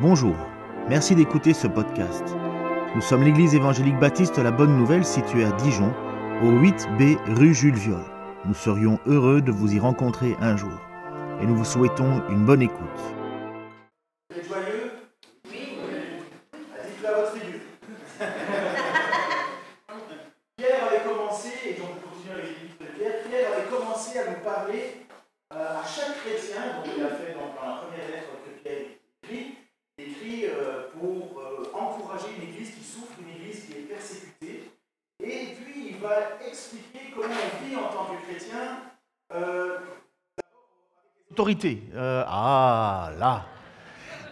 Bonjour, merci d'écouter ce podcast. Nous sommes l'église évangélique baptiste La Bonne Nouvelle située à Dijon, au 8B rue Jules Viol. Nous serions heureux de vous y rencontrer un jour et nous vous souhaitons une bonne écoute. Vous êtes joyeux Oui. Dites-le à votre figure. Pierre avait commencé, et donc on continue avec les livres de Pierre, Pierre avait commencé à nous parler euh, à chaque chrétien, donc il a fait dans, dans la première lettre que Pierre écrit, il écrit euh, pour euh, encourager une église qui souffre, une église qui est persécutée, et puis il va expliquer comment on vit en tant que chrétien. Euh, Autorité. Euh, ah là.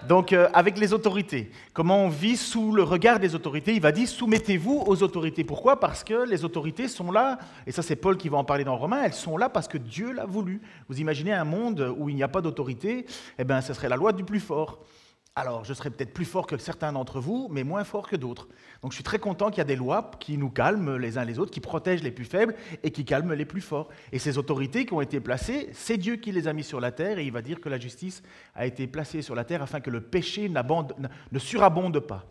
Donc euh, avec les autorités, comment on vit sous le regard des autorités? Il va dire soumettez-vous aux autorités. Pourquoi? Parce que les autorités sont là, et ça c'est Paul qui va en parler dans Romains, elles sont là parce que Dieu l'a voulu. Vous imaginez un monde où il n'y a pas d'autorité? Eh bien ce serait la loi du plus fort. Alors, je serais peut-être plus fort que certains d'entre vous, mais moins fort que d'autres. Donc, je suis très content qu'il y a des lois qui nous calment les uns les autres, qui protègent les plus faibles et qui calment les plus forts. Et ces autorités qui ont été placées, c'est Dieu qui les a mis sur la terre, et il va dire que la justice a été placée sur la terre afin que le péché ne surabonde pas.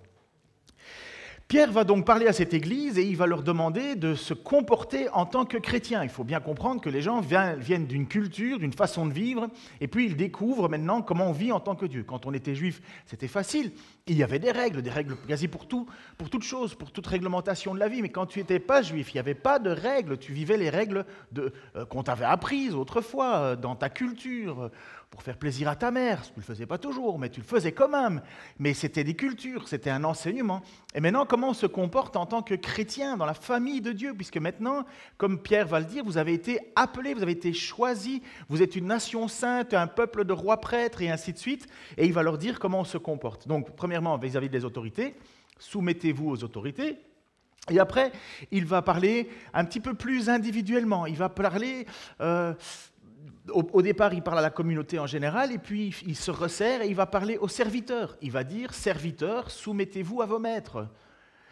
Pierre va donc parler à cette église et il va leur demander de se comporter en tant que chrétiens. Il faut bien comprendre que les gens viennent d'une culture, d'une façon de vivre, et puis ils découvrent maintenant comment on vit en tant que Dieu. Quand on était juif, c'était facile. Il y avait des règles, des règles quasi pour tout, pour toute chose, pour toute réglementation de la vie. Mais quand tu n'étais pas juif, il n'y avait pas de règles. Tu vivais les règles euh, qu'on t'avait apprises autrefois euh, dans ta culture pour faire plaisir à ta mère. Tu ne le faisais pas toujours, mais tu le faisais quand même. Mais c'était des cultures, c'était un enseignement. Et maintenant, comment on se comporte en tant que chrétien dans la famille de Dieu? Puisque maintenant, comme Pierre va le dire, vous avez été appelés, vous avez été choisis, vous êtes une nation sainte, un peuple de rois prêtres et ainsi de suite. Et il va leur dire comment on se comporte. Donc, premièrement, vis-à-vis des autorités, soumettez-vous aux autorités. Et après, il va parler un petit peu plus individuellement. Il va parler euh, au, départ, il parle à la communauté en général, et puis il se resserre et il va parler aux serviteurs. Il va dire, serviteurs, soumettez-vous à vos maîtres.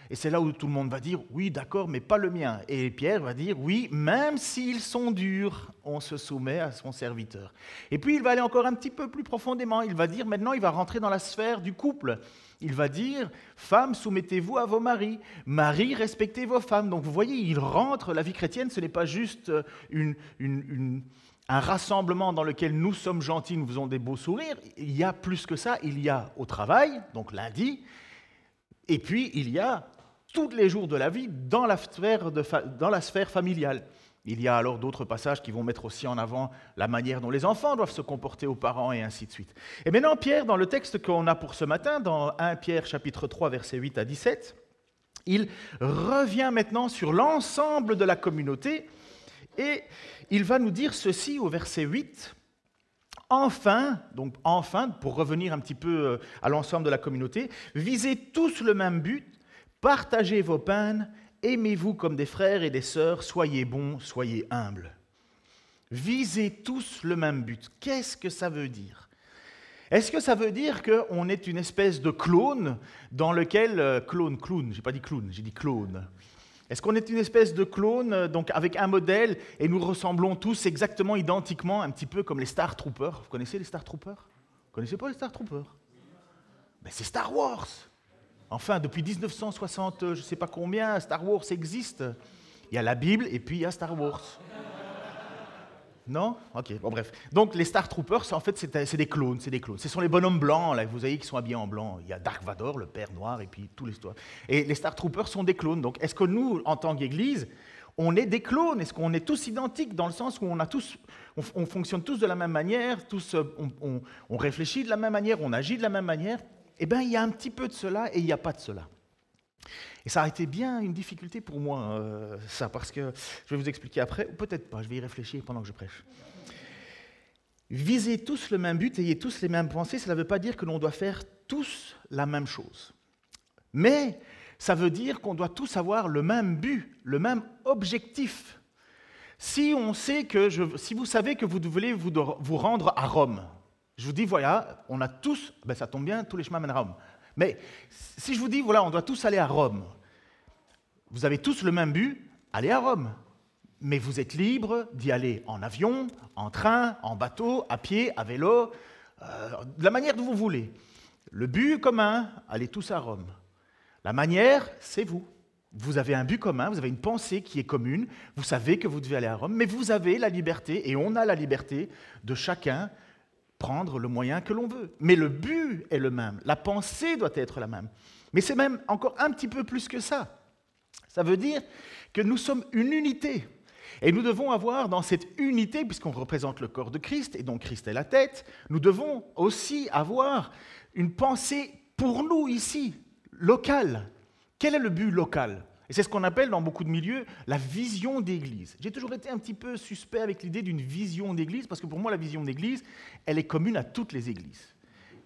Et c'est là où tout le monde va dire, oui, d'accord, mais pas le mien. Et Pierre va dire, oui, même s'ils sont durs, on se soumet à son serviteur. Et puis il va aller encore un petit peu plus profondément. Il va dire, maintenant, il va rentrer dans la sphère du couple. Il va dire, femmes, soumettez-vous à vos maris. Maris, respectez vos femmes. Donc vous voyez, il rentre, la vie chrétienne, ce n'est pas juste une, une un rassemblement dans lequel nous sommes gentils, nous faisons des beaux sourires. Il y a plus que ça, il y a au travail, donc lundi, et puis il y a tous les jours de la vie dans la sphère, familiale. Il y a alors d'autres passages qui vont mettre aussi en avant la manière dont les enfants doivent se comporter aux parents et ainsi de suite. Et maintenant, Pierre, dans le texte qu'on a pour ce matin, dans 1 Pierre chapitre 3, versets 8 à 17, il revient maintenant sur l'ensemble de la communauté et il va nous dire ceci au verset 8. Enfin, donc enfin, pour revenir un petit peu euh, à l'ensemble de la communauté, visez tous le même but, partagez vos peines, aimez-vous comme des frères et des sœurs, soyez bons, soyez humbles. Visez tous le même but. Qu'est-ce que ça veut dire? Est-ce que ça veut dire qu'on est une espèce de clone dans lequel... Euh, clone, clown, j'ai pas dit clown, j'ai dit clone. Est-ce qu'on est une espèce de clone, euh, donc avec un modèle, et nous ressemblons tous exactement, identiquement, un petit peu comme les Star Troopers? Vous connaissez les Star Troopers? Vous connaissez pas les Star Troopers? Mais c'est Star Wars Enfin, depuis 1960, je ne sais pas combien, Star Wars existe. Il y a la Bible et puis il y a Star Wars. Non? Ok, bon bref. Donc les Star Troopers, en fait, c'est des clones, c'est des clones. Ce sont les bonhommes blancs, là, vous voyez, qui sont habillés en blanc. Il y a Dark Vador, le père noir, et puis tout l'histoire. Et les Star Troopers sont des clones. Donc est-ce que nous, en tant qu'Église, on est des clones? Est-ce qu'on est tous identiques dans le sens où on, a tous, on, fonctionne tous de la même manière, tous, euh, on, on réfléchit de la même manière, on agit de la même manière? Eh bien, il y a un petit peu de cela et il n'y a pas de cela. Et ça a été bien une difficulté pour moi, euh, ça, parce que je vais vous expliquer après, ou peut-être pas, je vais y réfléchir pendant que je prêche. Visez tous le même but, ayez tous les mêmes pensées, cela ne veut pas dire que l'on doit faire tous la même chose. Mais ça veut dire qu'on doit tous avoir le même but, le même objectif. Si on sait que si vous savez que vous voulez vous, vous rendre à Rome, je vous dis voilà, on a tous, ben ça tombe bien, tous les chemins mènent à Rome. Mais si je vous dis, voilà, on doit tous aller à Rome, vous avez tous le même but, aller à Rome. Mais vous êtes libre d'y aller en avion, en train, en bateau, à pied, à vélo, euh, de la manière dont vous voulez. Le but commun, allez tous à Rome. La manière, c'est vous. Vous avez un but commun, vous avez une pensée qui est commune, vous savez que vous devez aller à Rome, mais vous avez la liberté, et on a la liberté de chacun le moyen que l'on veut. Mais le but est le même, la pensée doit être la même. Mais c'est même encore un petit peu plus que ça. Ça veut dire que nous sommes une unité. Et nous devons avoir dans cette unité, puisqu'on représente le corps de Christ, et donc Christ est la tête, nous devons aussi avoir une pensée pour nous ici, locale. Quel est le but local? Et c'est ce qu'on appelle dans beaucoup de milieux la vision d'église. J'ai toujours été un petit peu suspect avec l'idée d'une vision d'église, parce que pour moi, la vision d'église, elle est commune à toutes les églises.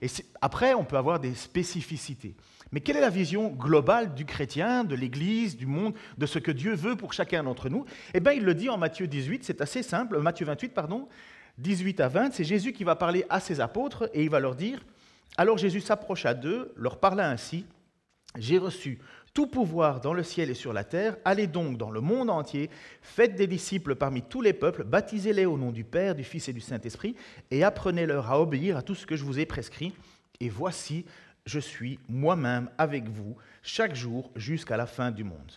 Et après, on peut avoir des spécificités. Mais quelle est la vision globale du chrétien, de l'Église, du monde, de ce que Dieu veut pour chacun d'entre nous? Eh bien, il le dit en Matthieu 18, c'est assez simple, Matthieu 28, pardon, 18 à 20, c'est Jésus qui va parler à ses apôtres et il va leur dire, alors Jésus s'approcha d'eux, leur parla ainsi, j'ai reçu tout pouvoir dans le ciel et sur la terre, allez donc dans le monde entier, faites des disciples parmi tous les peuples, baptisez-les au nom du Père, du Fils et du Saint-Esprit, et apprenez-leur à obéir à tout ce que je vous ai prescrit. Et voici, je suis moi-même avec vous chaque jour jusqu'à la fin du monde.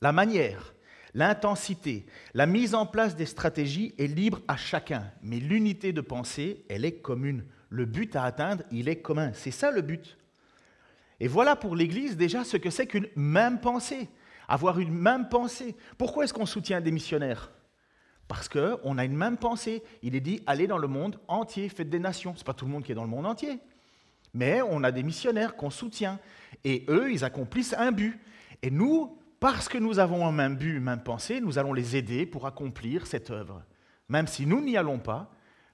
La manière, l'intensité, la mise en place des stratégies est libre à chacun, mais l'unité de pensée, elle est commune. Le but à atteindre, il est commun. C'est ça le but. Et voilà pour l'Église déjà ce que c'est qu'une même pensée, avoir une même pensée. Pourquoi est-ce qu'on soutient des missionnaires? Parce qu'on a une même pensée. Il est dit, allez dans le monde entier, faites des nations. Ce n'est pas tout le monde qui est dans le monde entier mais on a des missionnaires qu'on soutient. Et eux, ils accomplissent un but. Et nous, parce que nous avons un même but, une même pensée, nous allons les aider pour accomplir cette œuvre. Même si nous n'y allons pas,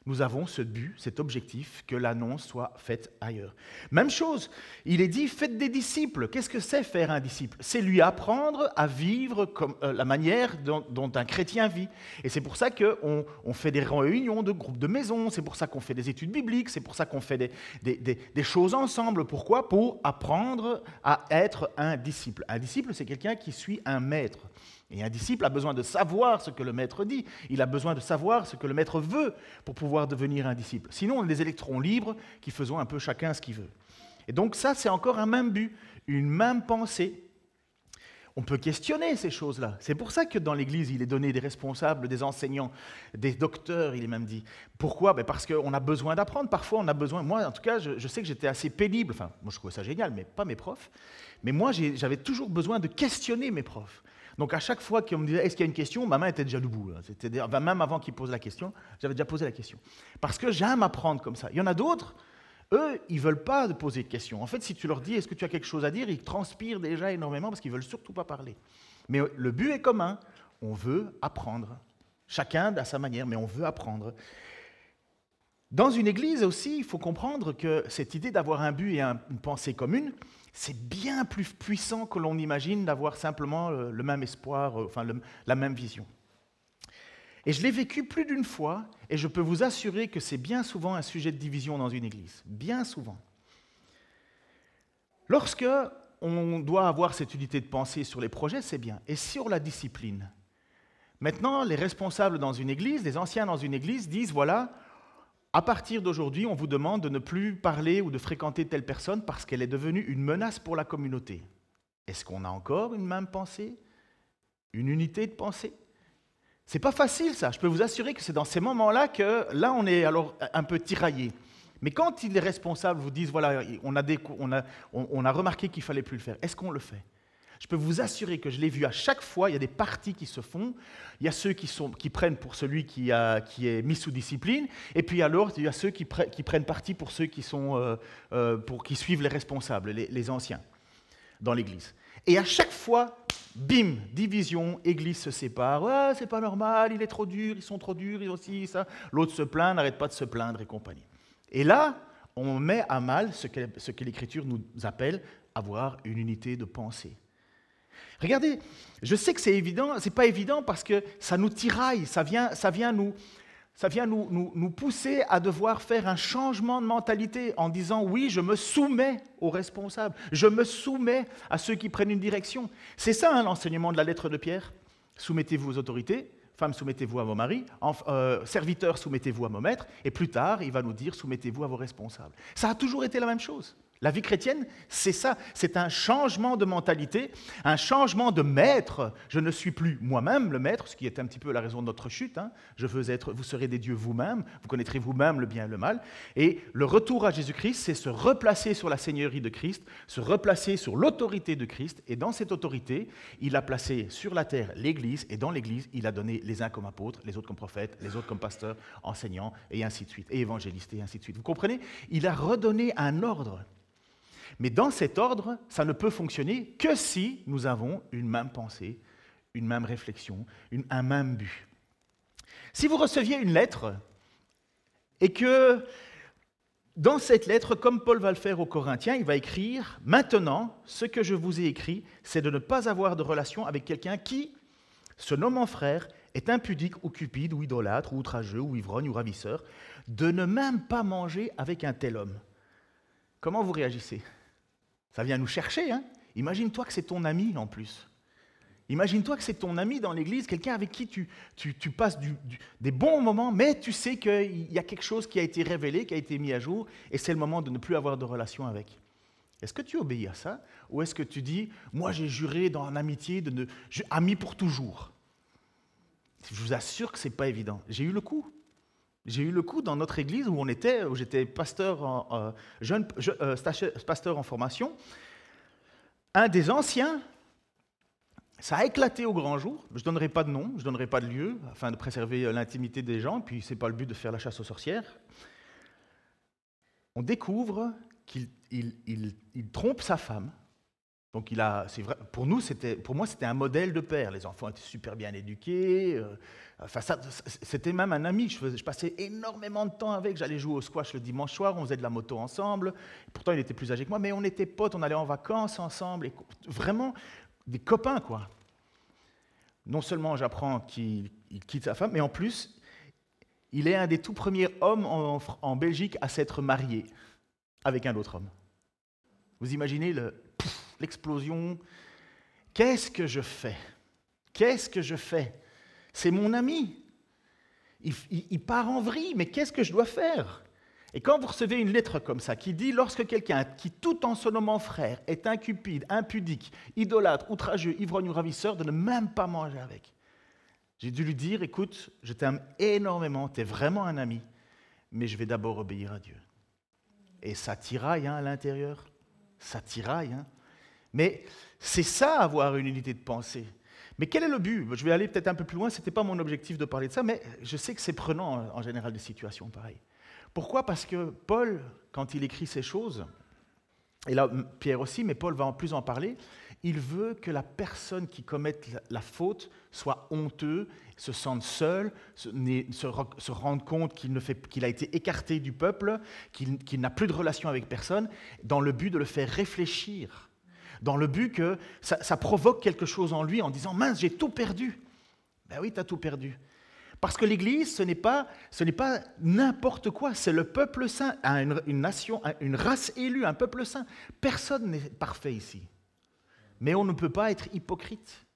nous avons ce but, cet objectif, que l'annonce soit faite ailleurs. Même chose, il est dit, faites des disciples. Qu'est-ce que c'est faire un disciple? C'est lui apprendre à vivre comme euh, la manière dont, un chrétien vit. Et c'est pour ça qu'on on fait des réunions de groupes de maisons, c'est pour ça qu'on fait des études bibliques, c'est pour ça qu'on fait des, des choses ensemble. Pourquoi? Pour apprendre à être un disciple. Un disciple, c'est quelqu'un qui suit un maître. Et un disciple a besoin de savoir ce que le maître dit, il a besoin de savoir ce que le maître veut pour pouvoir devenir un disciple. Sinon, on est des électrons libres qui faisons un peu chacun ce qu'il veut. Et donc ça, c'est encore un même but, une même pensée. On peut questionner ces choses-là. C'est pour ça que dans l'Église, il est donné des responsables, des enseignants, des docteurs, il est même dit. Pourquoi? Ben Parce qu'on a besoin d'apprendre. Parfois, on a besoin. Moi, en tout cas, je, je sais que j'étais assez pénible. Enfin, moi, je trouvais ça génial, mais pas mes profs. Mais moi, j'avais toujours besoin de questionner mes profs. Donc à chaque fois qu'on me disait est-ce qu'il y a une question, ma main était déjà debout. C'était même avant qu'il pose la question, j'avais déjà posé la question. Parce que j'aime apprendre comme ça. Il y en a d'autres, eux, ils veulent pas poser de questions. En fait, si tu leur dis est-ce que tu as quelque chose à dire, ils transpirent déjà énormément parce qu'ils veulent surtout pas parler. Mais le but est commun, on veut apprendre. Chacun à sa manière, mais on veut apprendre. Dans une église aussi, il faut comprendre que cette idée d'avoir un but et une pensée commune, c'est bien plus puissant que l'on imagine d'avoir simplement euh, le même espoir, euh, enfin la même vision. Et je l'ai vécu plus d'une fois, et je peux vous assurer que c'est bien souvent un sujet de division dans une église. Bien souvent. Lorsque on doit avoir cette unité de pensée sur les projets, c'est bien. Et sur la discipline. Maintenant, les responsables dans une église, les anciens dans une église disent, voilà, à partir d'aujourd'hui, on vous demande de ne plus parler ou de fréquenter telle personne parce qu'elle est devenue une menace pour la communauté. Est-ce qu'on a encore une même pensée? Une unité de pensée? C'est pas facile ça. Je peux vous assurer que c'est dans ces moments-là que là on est alors un peu tiraillé. Mais quand les responsables vous disent voilà, on a, on a remarqué qu'il fallait plus le faire, est-ce qu'on le fait? Je peux vous assurer que je l'ai vu à chaque fois, il y a des parties qui se font. Il y a ceux qui, prennent pour celui qui, est mis sous discipline, et puis alors il y a ceux qui, prennent parti pour ceux qui, euh, euh, suivent les responsables, les, anciens, dans l'Église. Et à chaque fois, bim, division, Église se sépare. C'est pas normal, il est trop dur, ils sont trop durs, ils aussi ça. L'autre se plaint, n'arrête pas de se plaindre et compagnie. Et là, on met à mal ce que, ce que l'Écriture nous appelle avoir une unité de pensée. Regardez, je sais que c'est évident, c'est pas évident parce que ça nous tiraille, ça vient, ça vient, nous, ça vient nous, nous, pousser à devoir faire un changement de mentalité en disant oui, je me soumets aux responsables, je me soumets à ceux qui prennent une direction. C'est ça hein, l'enseignement de la lettre de Pierre. Soumettez-vous aux autorités, Femmes, soumettez-vous à vos maris. Euh, serviteurs, soumettez-vous à vos maîtres. Et plus tard, il va nous dire, soumettez-vous à vos responsables. Ça a toujours été la même chose. La vie chrétienne, c'est ça, c'est un changement de mentalité, un changement de maître. Je ne suis plus moi-même le maître, ce qui est un petit peu la raison de notre chute. Hein. Je veux être, vous serez des dieux vous-même, vous connaîtrez vous-même le bien et le mal. Et le retour à Jésus-Christ, c'est se replacer sur la Seigneurie de Christ, se replacer sur l'autorité de Christ. Et dans cette autorité, il a placé sur la terre l'Église, et dans l'Église, il a donné les uns comme apôtres, les autres comme prophètes, les autres comme pasteurs, enseignants, et ainsi de suite, et évangélistes, et ainsi de suite. Vous comprenez? Il a redonné un ordre. Mais dans cet ordre, ça ne peut fonctionner que si nous avons une même pensée, une même réflexion, un même but. Si vous receviez une lettre et que dans cette lettre, comme Paul va le faire aux Corinthiens, il va écrire Maintenant, ce que je vous ai écrit, c'est de ne pas avoir de relation avec quelqu'un qui, se nommant frère, est impudique ou cupide ou idolâtre ou outrageux ou ivrogne ou ravisseur, de ne même pas manger avec un tel homme. Comment vous réagissez? Ça vient nous chercher. Hein Imagine-toi que c'est ton ami en plus. Imagine-toi que c'est ton ami dans l'église, quelqu'un avec qui tu, passes des bons moments, mais tu sais qu'il y a quelque chose qui a été révélé, qui a été mis à jour, et c'est le moment de ne plus avoir de relation avec. Est-ce que tu obéis à ça? Ou est-ce que tu dis, moi j'ai juré dans l'amitié de ne... ami pour toujours Je vous assure que ce n'est pas évident. J'ai eu le coup. J'ai eu le coup dans notre église où on était, où j'étais pasteur en, euh, jeune, euh, pasteur en formation. Un des anciens, ça a éclaté au grand jour. Je ne donnerai pas de nom, je ne donnerai pas de lieu, afin de préserver euh, l'intimité des gens, puis ce n'est pas le but de faire la chasse aux sorcières. On découvre qu'il trompe sa femme donc pour nous, pour moi, c'était un modèle de père. Les enfants étaient super bien éduqués. Euh, enfin, c'était même un ami. Je, je, passais énormément de temps avec. J'allais jouer au squash le dimanche soir. On faisait de la moto ensemble. Pourtant, il était plus âgé que moi, mais on était potes. On allait en vacances ensemble. Vraiment des copains, quoi. Non seulement j'apprends qu'il quitte sa femme, mais en plus, il est un des tout premiers hommes en Belgique à s'être marié avec un autre homme. Vous imaginez le, l'explosion. Qu'est-ce que je fais? Qu'est-ce que je fais? C'est mon ami. Il, part en vrille, mais qu'est-ce que je dois faire? Et quand vous recevez une lettre comme ça, qui dit lorsque quelqu'un qui, tout en se nommant frère, est incupide, impudique, idolâtre, outrageux, ivrogne ou ravisseur, de ne même pas manger avec. J'ai dû lui dire, écoute, je t'aime énormément, tu es vraiment un ami, mais je vais d'abord obéir à Dieu. Et ça tiraille hein, à l'intérieur, ça tiraille. Hein. Mais c'est ça, avoir une unité de pensée. Mais quel est le but? Je vais aller peut-être un peu plus loin, ce n'était pas mon objectif de parler de ça, mais je sais que c'est prenant en général des situations pareilles. Pourquoi? Parce que Paul, quand il écrit ces choses, et là Pierre aussi, mais Paul va en plus en parler, il veut que la personne qui commette la faute soit honteux, se sente seul, se, rende compte qu'il a été écarté du peuple, qu'il n'a plus de relation avec personne, dans le but de le faire réfléchir dans le but que ça, provoque quelque chose en lui en disant Mince, j'ai tout perdu. Ben oui, tu as tout perdu. Parce que l'Église, ce n'est pas, n'importe quoi, c'est le peuple saint, une, une nation, une race élue, un peuple saint. Personne n'est parfait ici. Mais on ne peut pas être hypocrite.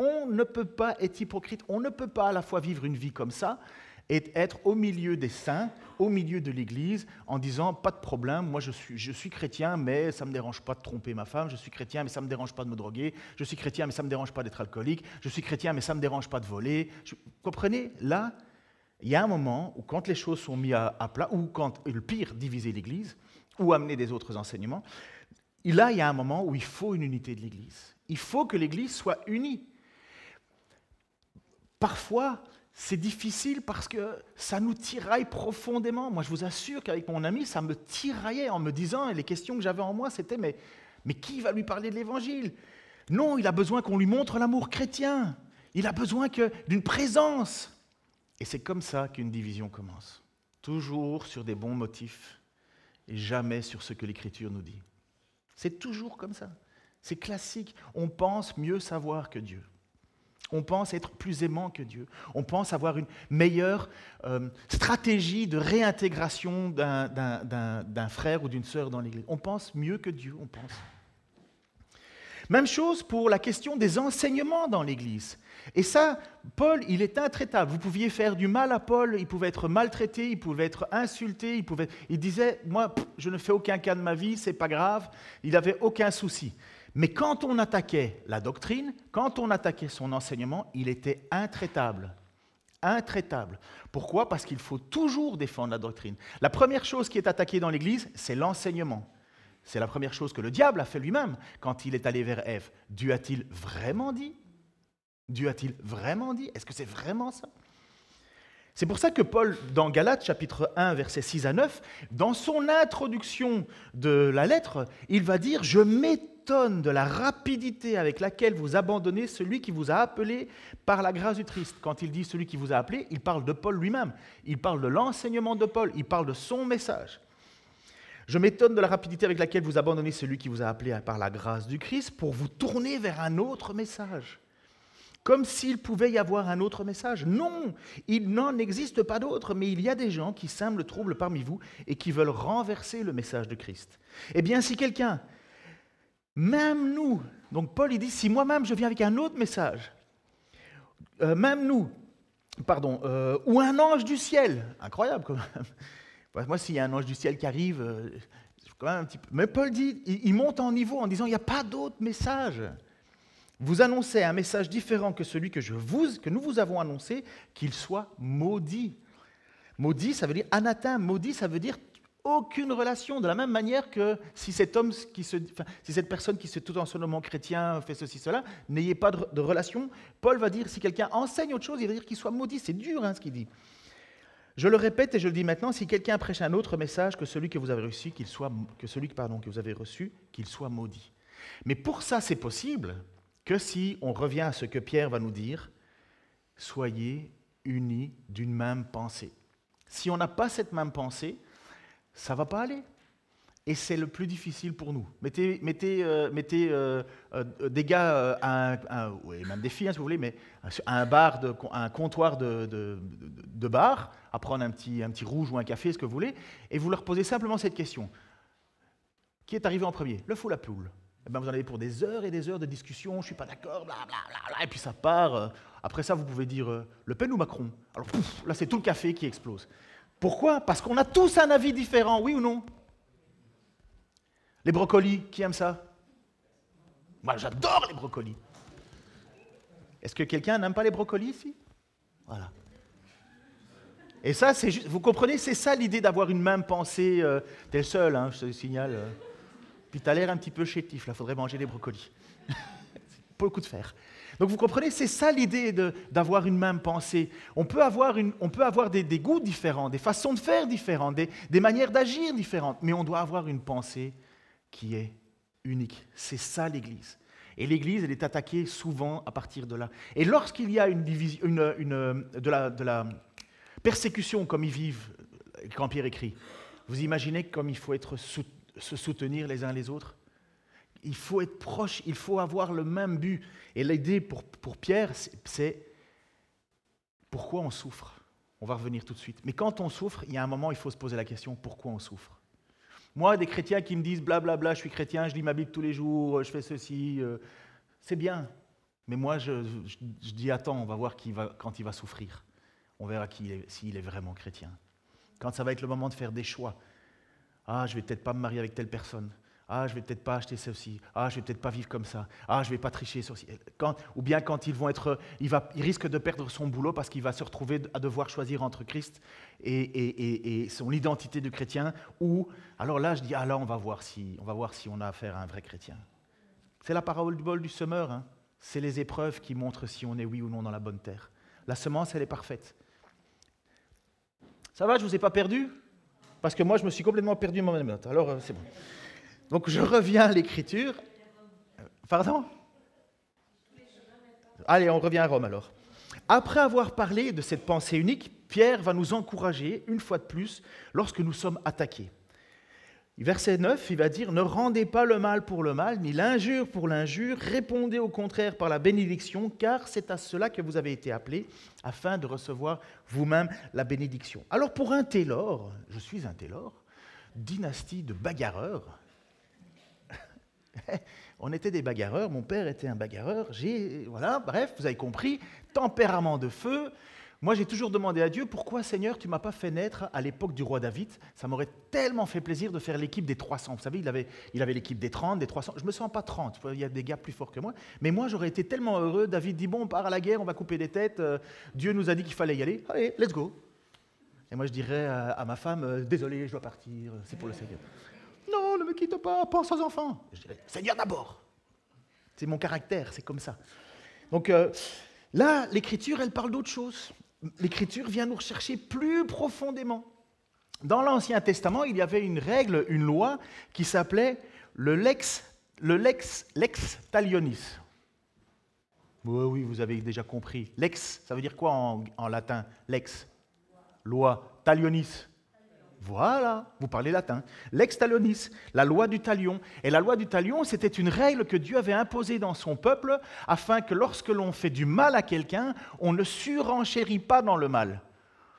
On ne peut pas être hypocrite. On ne peut pas à la fois vivre une vie comme ça et être au milieu des saints, au milieu de l'Église, en disant pas de problème, moi je suis, je chrétien, mais ça ne me dérange pas de tromper ma femme, je suis chrétien, mais ça ne me dérange pas de me droguer, je suis chrétien, mais ça ne me dérange pas d'être alcoolique, je suis chrétien, mais ça ne me dérange pas de voler. Vous comprenez? Là, il y a un moment où quand les choses sont mises à, à plat, ou quand, le pire, diviser l'Église, ou amener des autres enseignements, là, il y a un moment où il faut une unité de l'Église. Il faut que l'Église soit unie. Parfois, c'est difficile parce que ça nous tiraille profondément. Moi, je vous assure qu'avec mon ami, ça me tiraillait en me disant, et les questions que j'avais en moi, c'était, mais, mais qui va lui parler de l'Évangile? Non, il a besoin qu'on lui montre l'amour chrétien. Il a besoin d'une présence. Et c'est comme ça qu'une division commence. Toujours sur des bons motifs et jamais sur ce que l'Écriture nous dit. C'est toujours comme ça. C'est classique. On pense mieux savoir que Dieu. On pense être plus aimant que Dieu. On pense avoir une meilleure euh, stratégie de réintégration d'un frère ou d'une sœur dans l'Église. On pense mieux que Dieu, on pense. Même chose pour la question des enseignements dans l'Église. Et ça, Paul, il est intraitable. Vous pouviez faire du mal à Paul, il pouvait être maltraité, il pouvait être insulté, il, pouvait... il disait, moi, je ne fais aucun cas de ma vie, c'est pas grave, il n'avait aucun souci. Mais quand on attaquait la doctrine, quand on attaquait son enseignement, il était intraitable. Intraitable. Pourquoi? Parce qu'il faut toujours défendre la doctrine. La première chose qui est attaquée dans l'Église, c'est l'enseignement. C'est la première chose que le diable a fait lui-même quand il est allé vers Ève. Dieu a-t-il vraiment dit? Dieu a-t-il vraiment dit? Est-ce que c'est vraiment ça? C'est pour ça que Paul, dans Galates chapitre 1, versets 6 à 9, dans son introduction de la lettre, il va dire, je m'étonne de la rapidité avec laquelle vous abandonnez celui qui vous a appelé par la grâce du Christ. Quand il dit celui qui vous a appelé, il parle de Paul lui-même, il parle de l'enseignement de Paul, il parle de son message. Je m'étonne de la rapidité avec laquelle vous abandonnez celui qui vous a appelé par la grâce du Christ pour vous tourner vers un autre message. Comme s'il pouvait y avoir un autre message. Non, il n'en existe pas d'autre, mais il y a des gens qui sèment le trouble parmi vous et qui veulent renverser le message de Christ. Eh bien, si quelqu'un, même nous, donc Paul il dit, si moi-même je viens avec un autre message, euh, même nous, pardon, euh, ou un ange du ciel, incroyable quand même, moi, s'il y a un ange du ciel qui arrive, euh, quand même un petit peu. Mais Paul dit, il monte en niveau en disant il n'y a pas d'autre message. Vous annoncez un message différent que celui que, je vous, que nous vous avons annoncé, qu'il soit maudit. Maudit, ça veut dire anathème. Maudit, ça veut dire aucune relation. De la même manière que si cet homme, qui se, si cette personne qui se tout en son nom chrétien fait ceci, cela, n'ayez pas de, de, relation. Paul va dire si quelqu'un enseigne autre chose, il va dire qu'il soit maudit. C'est dur hein, ce qu'il dit. Je le répète et je le dis maintenant, si quelqu'un prêche un autre message que celui que vous avez reçu, qu'il soit, que celui pardon, que vous avez reçu, qu'il soit maudit. Mais pour ça, c'est possible que si on revient à ce que Pierre va nous dire, soyez unis d'une même pensée. Si on n'a pas cette même pensée, ça ne va pas aller. Et c'est le plus difficile pour nous. Mettez, mettez, euh, mettez euh, euh, des gars à même des filles hein, si vous voulez, mais à un bar, un comptoir de, de, bar, à prendre un petit, un petit rouge ou un café, ce que vous voulez, et vous leur posez simplement cette question. Qui est arrivé en premier? Le fou la poule eh ben, Vous en avez pour des heures et des heures de discussion, je ne suis pas d'accord, bla, et puis ça part. Après ça, vous pouvez dire Le Pen ou Macron? Alors là, c'est tout le café qui explose. Pourquoi? Parce qu'on a tous un avis différent, oui ou non? Les brocolis, qui aime ça? Moi, j'adore les brocolis. Est-ce que quelqu'un n'aime pas les brocolis ici? Voilà. Et ça, c'est juste, vous comprenez, c'est ça l'idée d'avoir une même pensée. Euh, T'es seul, hein, je te signale. Euh. Puis t'as l'air un petit peu chétif, là, faudrait manger des brocolis. pas le coup de fer. Donc vous comprenez, c'est ça l'idée d'avoir une même pensée. On peut avoir, une, on peut avoir des, goûts différents, des façons de faire différentes, des, des manières d'agir différentes, mais on doit avoir une pensée qui est unique. C'est ça l'Église. Et l'Église, elle est attaquée souvent à partir de là. Et lorsqu'il y a une, division, une, de, la, de, la, persécution comme ils vivent, quand Pierre écrit, vous imaginez comme il faut être, se soutenir les uns les autres? Il faut être proche, il faut avoir le même but. Et l'idée pour, pour Pierre, c'est pourquoi on souffre? On va revenir tout de suite. Mais quand on souffre, il y a un moment, il faut se poser la question, pourquoi on souffre? Moi, des chrétiens qui me disent blablabla, bla, bla, je suis chrétien, je lis ma Bible tous les jours, je fais ceci, euh, c'est bien. Mais moi, je, dis attends, on va voir qui va, quand il va souffrir. On verra s'il est vraiment chrétien. Quand ça va être le moment de faire des choix. Ah, je vais peut-être pas me marier avec telle personne. Ah, je vais peut-être pas acheter ceci. Ah, je vais peut-être pas vivre comme ça. Ah, je vais pas tricher sur quand, Ou bien quand ils vont être, il, va, il risque de perdre son boulot parce qu'il va se retrouver à devoir choisir entre Christ et, et, son identité de chrétien. Ou alors là, je dis ah là, on va voir si on va voir si on a affaire à un vrai chrétien. C'est la parole du bol du semeur. Hein. C'est les épreuves qui montrent si on est oui ou non dans la bonne terre. La semence, elle est parfaite. Ça va, je vous ai pas perdu? Parce que moi, je me suis complètement perdu moi-même. Alors, euh, c'est bon. Donc je reviens à l'écriture. Pardon? Allez, on revient à Rome alors. Après avoir parlé de cette pensée unique, Pierre va nous encourager, une fois de plus, lorsque nous sommes attaqués. Verset 9, il va dire, ne rendez pas le mal pour le mal, ni l'injure pour l'injure, répondez au contraire par la bénédiction, car c'est à cela que vous avez été appelés, afin de recevoir vous-même la bénédiction. Alors pour un télor, je suis un télor, dynastie de bagarreurs, On était des bagarreurs, mon père était un bagarreur, j'ai, voilà, bref, vous avez compris, tempérament de feu. Moi, j'ai toujours demandé à Dieu, pourquoi Seigneur, tu m'as pas fait naître à l'époque du roi David? Ça m'aurait tellement fait plaisir de faire l'équipe des 300. Vous savez, il avait, il avait l'équipe des 30, des 300. Je me sens pas 30, il y a des gars plus forts que moi. Mais moi, j'aurais été tellement heureux. David dit, bon, on part à la guerre, on va couper des têtes. Euh, Dieu nous a dit qu'il fallait y aller. Allez, let's go. Et moi, je dirais à, ma femme, euh, désolé, je dois partir, c'est pour le Seigneur. Non, ne me quitte pas, pense aux enfants. Je dirais, Seigneur d'abord. C'est mon caractère, c'est comme ça. Donc euh, là, l'Écriture, elle parle d'autre chose. L'Écriture vient nous rechercher plus profondément. Dans l'Ancien Testament, il y avait une règle, une loi qui s'appelait le lex, le lex, lex talionis. Oui, vous avez déjà compris. Lex, ça veut dire quoi en latin? Lex, loi. Talionis, voilà, vous parlez latin. Lex talionis, la loi du talion. Et la loi du talion, c'était une règle que Dieu avait imposée dans son peuple afin que lorsque l'on fait du mal à quelqu'un, on ne surenchérit pas dans le mal.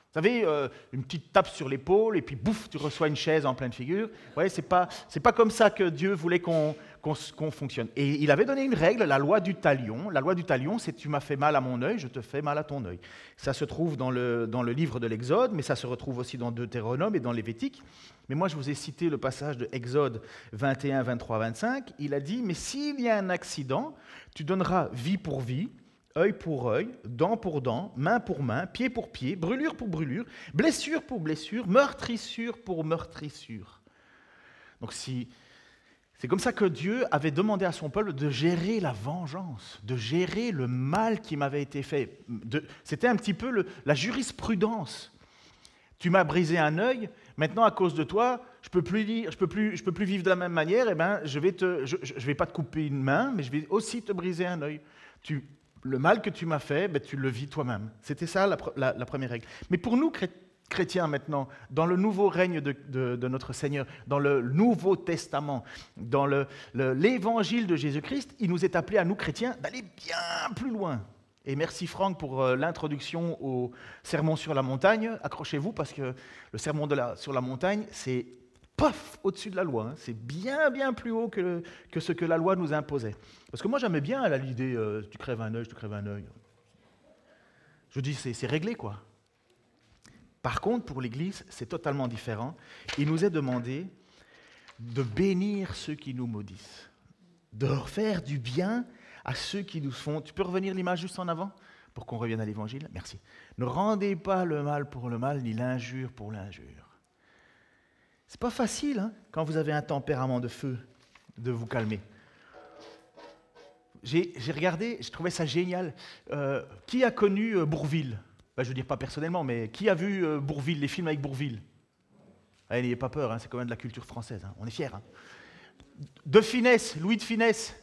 Vous savez, euh, une petite tape sur l'épaule et puis bouf, tu reçois une chaise en pleine figure. Vous voyez, pas, c'est pas comme ça que Dieu voulait qu'on, qu'on, fonctionne. Et il avait donné une règle, la loi du talion. La loi du talion, c'est tu m'as fait mal à mon œil, je te fais mal à ton œil. Ça se trouve dans le, dans le livre de l'Exode, mais ça se retrouve aussi dans Deutéronome et dans Lévitique. Mais moi, je vous ai cité le passage de Exode 21, 23, 25. Il a dit, mais s'il y a un accident, tu donneras vie pour vie œil pour œil, dent pour dent, main pour main, pied pour pied, brûlure pour brûlure, blessure pour blessure, meurtrissure pour meurtrissure. Donc si c'est comme ça que Dieu avait demandé à son peuple de gérer la vengeance, de gérer le mal qui m'avait été fait. C'était un petit peu la jurisprudence. Tu m'as brisé un œil, maintenant à cause de toi, je peux plus je peux plus, peux plus vivre de la même manière. Eh ben, je vais je, vais pas te couper une main, mais je vais aussi te briser un œil. Le mal que tu m'as fait, ben, tu le vis toi-même. C'était ça la, première règle. Mais pour nous, chrétiens maintenant, dans le nouveau règne de, notre Seigneur, dans le Nouveau Testament, dans l'évangile de Jésus-Christ, il nous est appelé à nous, chrétiens, d'aller bien plus loin. Et merci Franck pour euh, l'introduction au sermon sur la montagne. Accrochez-vous parce que le sermon sur la montagne, c'est paf, au-dessus de la loi. Hein. C'est bien, bien plus haut que, que, ce que la loi nous imposait. Parce que moi, j'aimais bien l'idée, euh, tu crèves un œil, tu crèves un œil. Je dis, c'est réglé, quoi. Par contre, pour l'Église, c'est totalement différent. Il nous est demandé de bénir ceux qui nous maudissent, de faire du bien à ceux qui nous font. Tu peux revenir l'image juste en avant pour qu'on revienne à l'Évangile? Merci. Ne rendez pas le mal pour le mal, ni l'injure pour l'injure. C'est pas facile, hein, quand vous avez un tempérament de feu, de vous calmer. J'ai regardé, je trouvais ça génial. Euh, qui a connu euh, Bourville? Ben, Je veux dire pas personnellement, mais qui a vu euh, Bourville, les films avec Bourville? Allez, N'ayez pas peur, hein, c'est quand même de la culture française, hein, on est fiers. De Finesse, Louis de Finesse.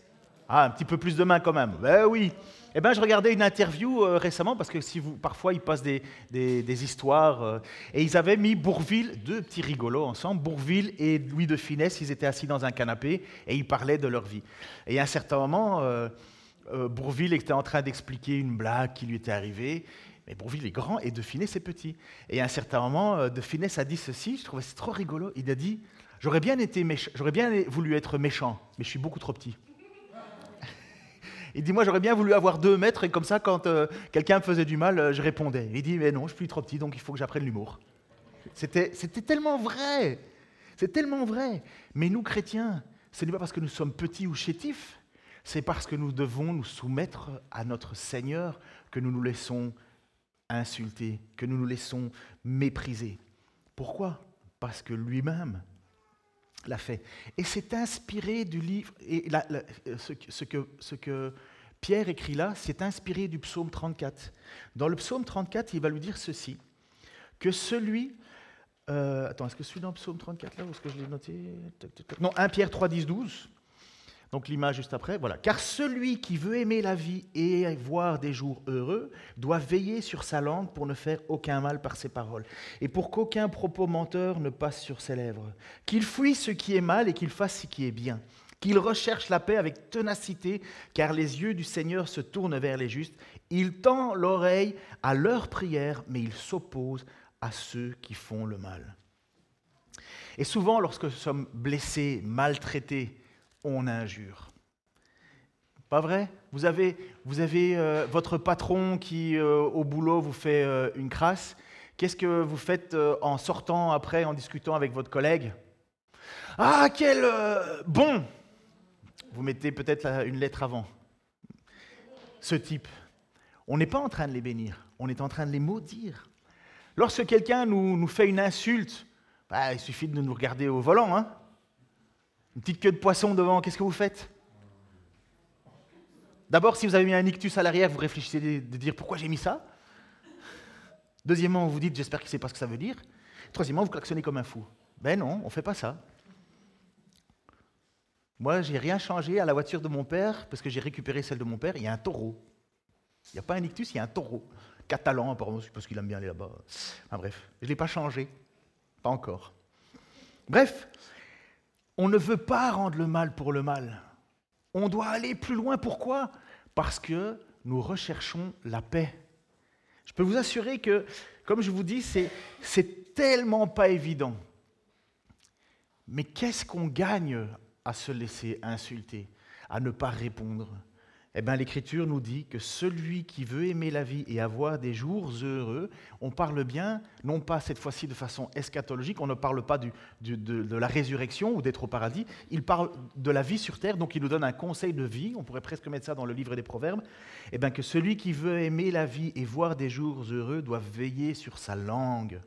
Ah, un petit peu plus de main quand même. Ben oui. Eh ben, je regardais une interview euh, récemment, parce que parfois ils passent des, des, histoires, euh, et ils avaient mis Bourville, deux petits rigolos ensemble, Bourville et Louis de Finesse, ils étaient assis dans un canapé, et ils parlaient de leur vie. Et à un certain moment, euh, Bourville était en train d'expliquer une blague qui lui était arrivée, mais Bourville est grand et De Finesse est petit. Et à un certain moment, De Finesse a dit ceci, je trouvais c'est trop rigolo, il a dit, j'aurais bien, été j'aurais bien voulu être méchant, mais je suis beaucoup trop petit. Il dit, moi j'aurais bien voulu avoir deux mètres et comme ça, quand euh, quelqu'un me faisait du mal, euh, je répondais. Il dit, mais non, je suis trop petit, donc il faut que j'apprenne l'humour. C'était, c'était tellement vrai. C'est tellement vrai. Mais nous, chrétiens, ce n'est pas parce que nous sommes petits ou chétifs, c'est parce que nous devons nous soumettre à notre Seigneur que nous nous laissons insulter, que nous nous laissons mépriser. Pourquoi? Parce que lui-même l'a fait. Et c'est inspiré du livre, et ce, que, ce que Pierre écrit là, c'est inspiré du psaume 34. Dans le psaume 34, il va lui dire ceci, que celui... Euh, attends, est-ce que je dans le psaume 34 là, ou est-ce que je l'ai noté? Non, 1 Pierre 3, 10, 12. Donc l'image juste après, voilà. Car celui qui veut aimer la vie et voir des jours heureux doit veiller sur sa langue pour ne faire aucun mal par ses paroles, et pour qu'aucun propos menteur ne passe sur ses lèvres. Qu'il fuit ce qui est mal et qu'il fasse ce qui est bien. Qu'il recherche la paix avec ténacité, car les yeux du Seigneur se tournent vers les justes. Il tend l'oreille à leurs prières, mais il s'oppose à ceux qui font le mal. Et souvent, lorsque nous sommes blessés, maltraités, on injure. Pas vrai? Vous avez, vous avez euh, votre patron qui, euh, au boulot, vous fait euh, une crasse. Qu'est-ce que vous faites en sortant après, en discutant avec votre collègue? Ah, quel bon Vous mettez peut-être une lettre avant. Ce type. On n'est pas en train de les bénir, on est en train de les maudire. Lorsque quelqu'un nous, fait une insulte, bah, il suffit de nous regarder au volant. Hein une petite queue de poisson devant, qu'est-ce que vous faites? D'abord, si vous avez mis un ictus à l'arrière, vous réfléchissez de dire pourquoi j'ai mis ça? Deuxièmement, vous dites j'espère qu'il ne sait pas ce que ça veut dire. Troisièmement, vous klaxonnez comme un fou. Ben non, on ne fait pas ça. Moi, j'ai rien changé à la voiture de mon père parce que j'ai récupéré celle de mon père. Il y a un taureau. Il n'y a pas un ictus, il y a un taureau. Catalan, apparemment, parce qu'il aime bien aller là-bas. Enfin bref, je ne l'ai pas changé. Pas encore. Bref, on ne veut pas rendre le mal pour le mal. On doit aller plus loin. Pourquoi? Parce que nous recherchons la paix. Je peux vous assurer que, comme je vous dis, c'est, tellement pas évident. Mais qu'est-ce qu'on gagne à se laisser insulter, à ne pas répondre? Eh bien, l'Écriture nous dit que celui qui veut aimer la vie et avoir des jours heureux, on parle bien, non pas cette fois-ci de façon eschatologique, on ne parle pas de, de, la résurrection ou d'être au paradis, il parle de la vie sur terre, donc il nous donne un conseil de vie, on pourrait presque mettre ça dans le livre des Proverbes, eh bien, que celui qui veut aimer la vie et voir des jours heureux doit veiller sur sa langue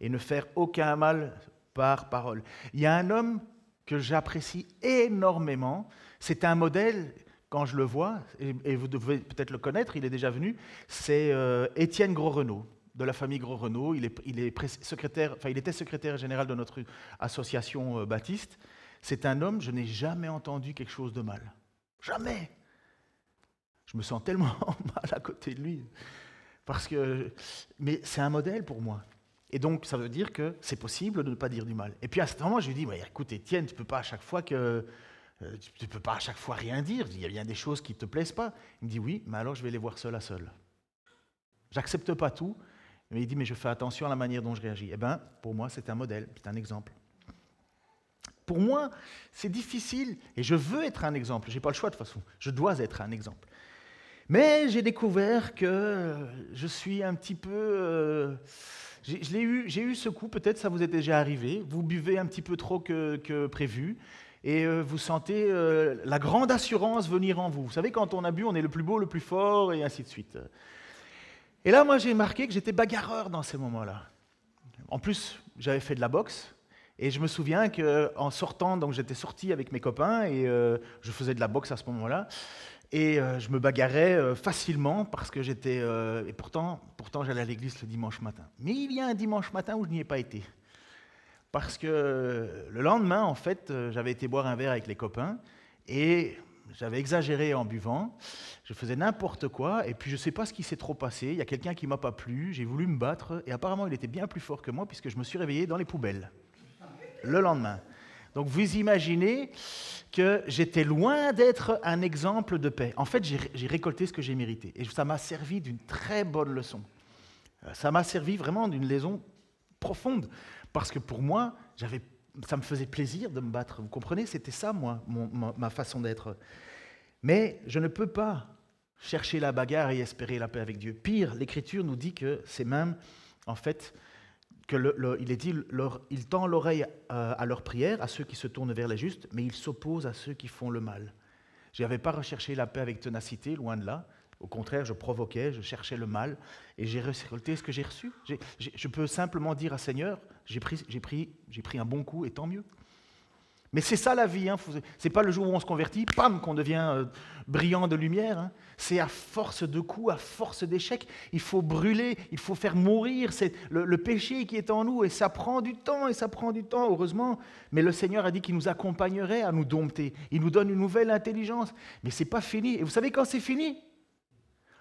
et ne faire aucun mal par parole. Il y a un homme que j'apprécie énormément, c'est un modèle quand je le vois, et, vous devez peut-être le connaître, il est déjà venu, c'est euh, Étienne Gros-Renault, de la famille Gros-Renault. Il, est, il, est secrétaire, enfin, il était secrétaire général de notre association euh, baptiste. C'est un homme, je n'ai jamais entendu quelque chose de mal. Jamais. Je me sens tellement mal à côté de lui. Parce que, mais c'est un modèle pour moi. Et donc, ça veut dire que c'est possible de ne pas dire du mal. Et puis à ce moment, je lui dis, ouais, écoute, Étienne, tu ne peux pas à chaque fois que euh, tu ne peux pas à chaque fois rien dire, il y a bien des choses qui ne te plaisent pas. Il me dit oui, mais alors je vais les voir seul à seul. J'accepte pas tout, mais il dit mais je fais attention à la manière dont je réagis. Eh bien, pour moi, c'est un modèle, c'est un exemple. Pour moi, c'est difficile, et je veux être un exemple. Je n'ai pas le choix de toute façon, je dois être un exemple. Mais j'ai découvert que je suis un petit peu... Euh, j'ai eu, ce coup, peut-être ça vous est déjà arrivé, vous buvez un petit peu trop que prévu, et euh, vous sentez euh, la grande assurance venir en vous. Vous savez, quand on a bu, on est le plus beau, le plus fort, et ainsi de suite. Et là, moi, j'ai marqué que j'étais bagarreur dans ces moments-là. En plus, j'avais fait de la boxe, et je me souviens qu'en sortant, donc j'étais sorti avec mes copains, et euh, je faisais de la boxe à ce moment-là, et je me bagarrais facilement parce que j'étais... et pourtant, pourtant j'allais à l'église le dimanche matin. Mais il y a un dimanche matin où je n'y ai pas été. Parce que le lendemain, en fait, euh, j'avais été boire un verre avec les copains et j'avais exagéré en buvant. Je faisais n'importe quoi et puis je ne sais pas ce qui s'est trop passé. Il y a quelqu'un qui m'a pas plu, j'ai voulu me battre et apparemment il était bien plus fort que moi puisque je me suis réveillé dans les poubelles le lendemain. Donc vous imaginez que j'étais loin d'être un exemple de paix. En fait, j'ai récolté ce que j'ai mérité et ça m'a servi d'une très bonne leçon. Euh, ça m'a servi vraiment d'une leçon profonde. Parce que pour moi, ça me faisait plaisir de me battre. Vous comprenez? C'était ça, moi, ma, façon d'être. Mais je ne peux pas chercher la bagarre et espérer la paix avec Dieu. Pire, l'Écriture nous dit que c'est même, en fait, que est dit, il tend l'oreille à, à leur prière, à ceux qui se tournent vers les justes, mais il s'oppose à ceux qui font le mal. Je n'avais pas recherché la paix avec ténacité, loin de là. Au contraire, je provoquais, je cherchais le mal et j'ai récolté ce que j'ai reçu. je peux simplement dire à Seigneur, j'ai pris, pris, pris un bon coup et tant mieux. Mais c'est ça la vie. Hein. C'est pas le jour où on se convertit, pam, qu'on devient euh, brillant de lumière. Hein. C'est à force de coups, à force d'échecs. Il faut brûler, il faut faire mourir c'est le, péché qui est en nous. Et ça prend du temps, et ça prend du temps, heureusement. Mais le Seigneur a dit qu'il nous accompagnerait à nous dompter. Il nous donne une nouvelle intelligence. Mais c'est pas fini. Et vous savez quand c'est fini?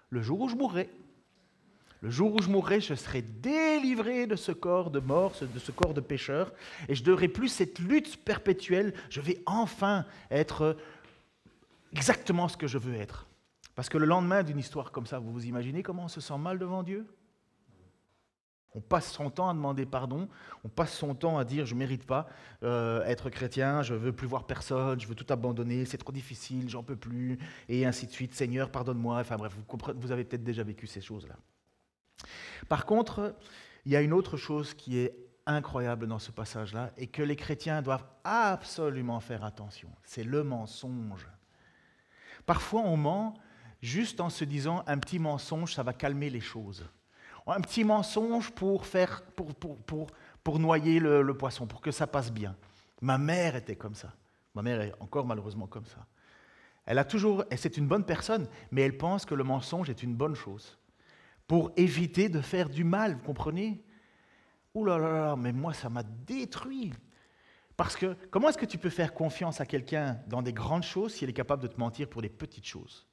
Le jour où je mourrai. Le jour où je mourrai, je serai délivré de ce corps de mort, de ce corps de pécheur, et je n'aurai plus cette lutte perpétuelle. Je vais enfin être exactement ce que je veux être. Parce que le lendemain d'une histoire comme ça, vous vous imaginez comment on se sent mal devant Dieu? On passe son temps à demander pardon, on passe son temps à dire je ne mérite pas euh, être chrétien, je ne veux plus voir personne, je veux tout abandonner, c'est trop difficile, j'en peux plus, et ainsi de suite. Seigneur, pardonne-moi. Enfin bref, vous, vous avez peut-être déjà vécu ces choses-là. Par contre, il y a une autre chose qui est incroyable dans ce passage-là et que les chrétiens doivent absolument faire attention. C'est le mensonge. Parfois, on ment juste en se disant un petit mensonge, ça va calmer les choses. Un petit mensonge pour, faire, pour, pour, pour, noyer le, le, poisson, pour que ça passe bien. Ma mère était comme ça. Ma mère est encore malheureusement comme ça. Elle a toujours, c'est une bonne personne, mais elle pense que le mensonge est une bonne chose. Pour éviter de faire du mal, vous comprenez? Ouh là là là, mais moi ça m'a détruit. Parce que comment est-ce que tu peux faire confiance à quelqu'un dans des grandes choses s'il est capable de te mentir pour des petites choses?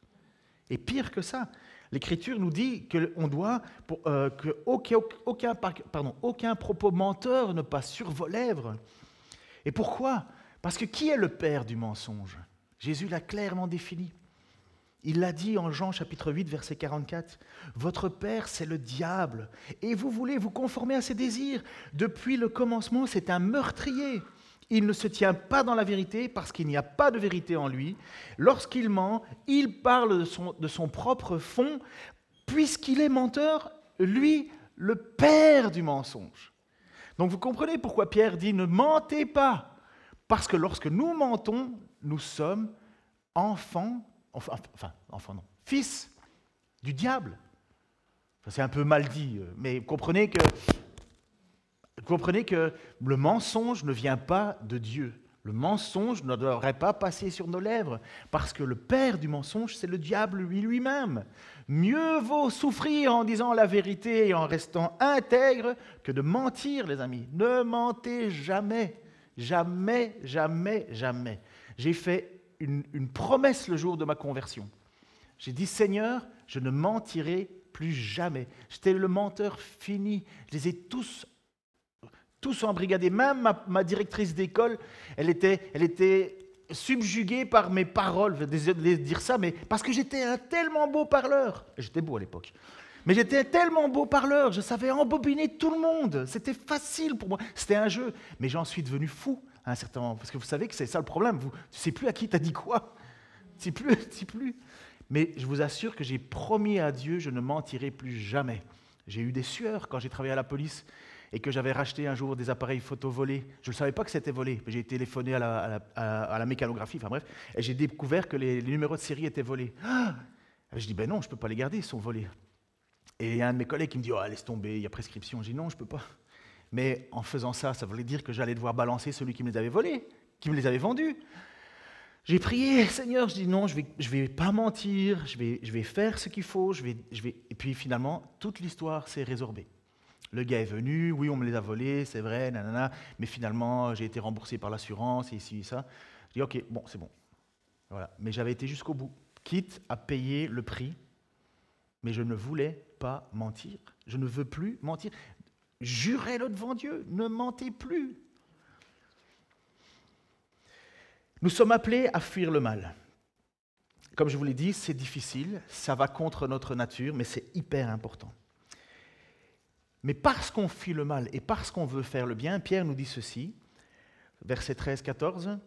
Et pire que ça, l'Écriture nous dit qu'on doit, euh, que aucun propos menteur ne passe sur vos lèvres. Et pourquoi? Parce que qui est le père du mensonge? Jésus l'a clairement défini. Il l'a dit en Jean chapitre 8, verset 44. Votre père, c'est le diable, et vous voulez vous conformer à ses désirs. Depuis le commencement, c'est un meurtrier. Il ne se tient pas dans la vérité parce qu'il n'y a pas de vérité en lui. Lorsqu'il ment, il parle de son, de son propre fond, puisqu'il est menteur, lui, le père du mensonge. Donc vous comprenez pourquoi Pierre dit ne mentez pas. Parce que lorsque nous mentons, nous sommes enfants enfin, enfant non, fils du diable. C'est un peu mal dit, euh, mais comprenez que, comprenez que le mensonge ne vient pas de Dieu. Le mensonge ne devrait pas passer sur nos lèvres, parce que le père du mensonge, c'est le diable lui-même. Mieux vaut souffrir en disant la vérité et en restant intègre que de mentir, les amis. Ne mentez jamais, jamais, jamais, jamais. J'ai fait une, promesse le jour de ma conversion. J'ai dit, Seigneur, je ne mentirai plus jamais. J'étais le menteur fini. Je les ai tous, tous embrigadés. Même ma, directrice d'école, elle était, elle était subjuguée par mes paroles. Je désolé de dire ça, mais parce que j'étais un tellement beau parleur. J'étais beau à l'époque. Mais j'étais tellement beau parleur, je savais embobiner tout le monde. C'était facile pour moi. C'était un jeu. Mais j'en suis devenu fou un certain. Parce que vous savez que c'est ça le problème. Vous, tu ne sais plus à qui tu as dit quoi. Tu ne sais plus, tu sais plus. Mais je vous assure que j'ai promis à Dieu, je ne mentirai plus jamais. J'ai eu des sueurs quand j'ai travaillé à la police et que j'avais racheté un jour des appareils photo volés. Je ne savais pas que c'était volé. J'ai téléphoné à la, mécanographie, enfin bref, et j'ai découvert que les, numéros de série étaient volés. Je dis, ben non, je ne peux pas les garder, ils sont volés. Et il y a un de mes collègues qui me dit, oh, laisse tomber, il y a prescription. Je dis, non, je ne peux pas. Mais en faisant ça, ça voulait dire que j'allais devoir balancer celui qui me les avait volés, qui me les avait vendus. J'ai prié, Seigneur, je dis non, je ne vais, pas mentir, je vais, faire ce qu'il faut, je vais... et puis finalement, toute l'histoire s'est résorbée. Le gars est venu, oui, on me les a volés, c'est vrai, nanana, mais finalement, j'ai été remboursé par l'assurance, et ici, et ça. Je dis, ok, bon, c'est bon. Voilà. Mais j'avais été jusqu'au bout, quitte à payer le prix, mais je ne voulais pas mentir. Je ne veux plus mentir. Jurez-le devant Dieu, ne mentez plus. Nous sommes appelés à fuir le mal. Comme je vous l'ai dit, c'est difficile, ça va contre notre nature, mais c'est hyper important. Mais parce qu'on fuit le mal et parce qu'on veut faire le bien, Pierre nous dit ceci, verset 13-14,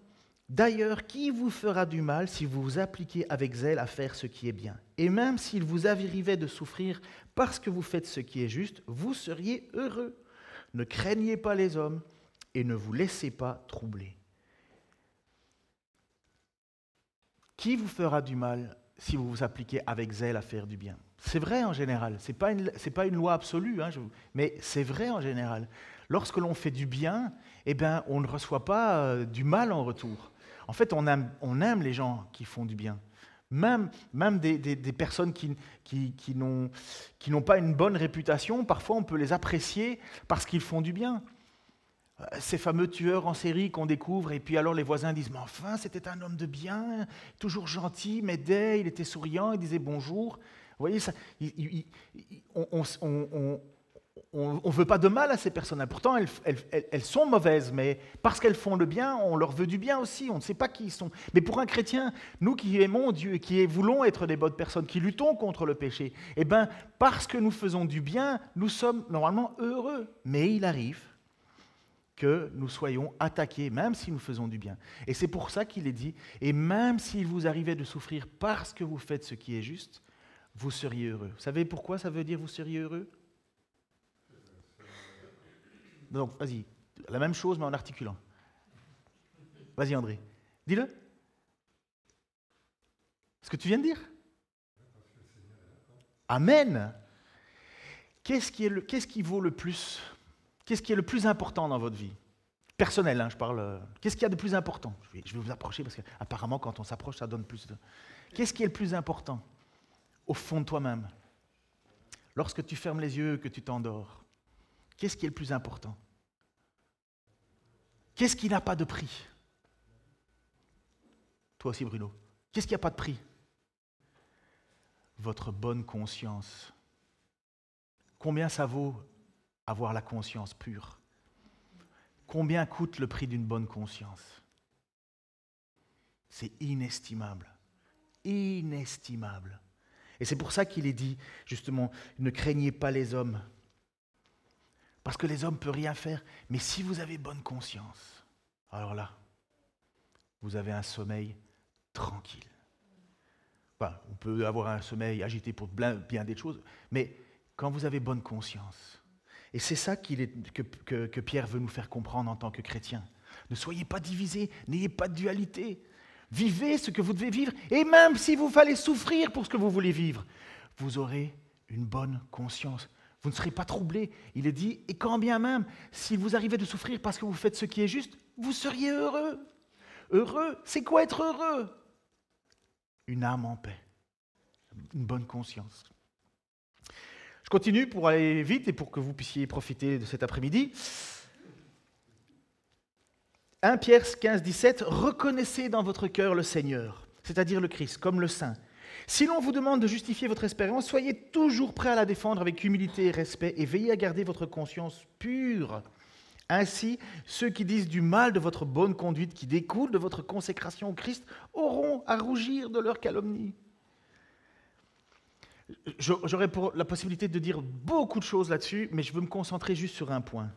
D'ailleurs, qui vous fera du mal si vous vous appliquez avec zèle à faire ce qui est bien? Et même s'il vous arrivait de souffrir parce que vous faites ce qui est juste, vous seriez heureux. Ne craignez pas les hommes et ne vous laissez pas troubler. Qui vous fera du mal si vous vous appliquez avec zèle à faire du bien? C'est vrai en général, ce n'est pas, une loi absolue, hein, mais c'est vrai en général. Lorsque l'on fait du bien, eh bien, on ne reçoit pas euh, du mal en retour. En fait, on aime, les gens qui font du bien. Même, même des, personnes qui, qui, qui n'ont pas une bonne réputation, parfois on peut les apprécier parce qu'ils font du bien. Euh, ces fameux tueurs en série qu'on découvre, et puis alors les voisins disent Mais enfin, c'était un homme de bien, toujours gentil, m'aidait, il était souriant, il disait bonjour. Vous voyez, ça, on, on ne veut pas de mal à ces personnes-là. Pourtant, elles, sont mauvaises, mais parce qu'elles font le bien, on leur veut du bien aussi. On ne sait pas qui ils sont. Mais pour un chrétien, nous qui aimons Dieu, qui voulons être des bonnes personnes, qui luttons contre le péché, eh bien, parce que nous faisons du bien, nous sommes normalement heureux. Mais il arrive que nous soyons attaqués, même si nous faisons du bien. Et c'est pour ça qu'il est dit, et même s'il vous arrivait de souffrir parce que vous faites ce qui est juste, vous seriez heureux. Vous savez pourquoi ça veut dire vous seriez heureux donc, vas-y, la même chose, mais en articulant. Vas-y, André. Dis-le. Ce que tu viens de dire Amen. Qu'est-ce qui, est qui vaut le plus? Qu'est-ce qui est le plus important dans votre vie? Personnel, hein, je parle. Euh, qu'est-ce qu'il y a de plus important? Je vais, je vais, vous approcher parce qu'apparemment, quand on s'approche, ça donne plus de. Qu'est-ce qui est le plus important au fond de toi-même? Lorsque tu fermes les yeux, que tu t'endors, Qu'est-ce qui est le plus important? Qu'est-ce qui n'a pas de prix? Toi aussi, Bruno. Qu'est-ce qui n'a pas de prix? Votre bonne conscience. Combien ça vaut avoir la conscience pure? Combien coûte le prix d'une bonne conscience? C'est inestimable. Inestimable. Et c'est pour ça qu'il est dit, justement, ne craignez pas les hommes, parce que les hommes ne peuvent rien faire. Mais si vous avez bonne conscience, alors là, vous avez un sommeil tranquille. on peut avoir un sommeil agité pour bien des choses, mais quand vous avez bonne conscience, et c'est ça que, Pierre veut nous faire comprendre en tant que chrétien. Ne soyez pas divisés, n'ayez pas de dualité. Vivez ce que vous devez vivre, et même si vous fallait souffrir pour ce que vous voulez vivre, vous aurez une bonne conscience. Vous ne serez pas troublés. Il est dit, et quand bien même, si vous arrivez de souffrir parce que vous faites ce qui est juste, vous seriez heureux. Heureux, c'est quoi être heureux? Une âme en paix, une bonne conscience. Je continue pour aller vite et pour que vous puissiez profiter de cet après-midi. 1 Pierre 15, 17, reconnaissez dans votre cœur le Seigneur, c'est-à-dire le Christ, comme le Saint si l'on vous demande de justifier votre espérance, soyez toujours prêt à la défendre avec humilité et respect et veillez à garder votre conscience pure. Ainsi, ceux qui disent du mal de votre bonne conduite qui découle de votre consécration au Christ auront à rougir de leur calomnie. J'aurais la possibilité de dire beaucoup de choses là-dessus, mais je veux me concentrer juste sur un point.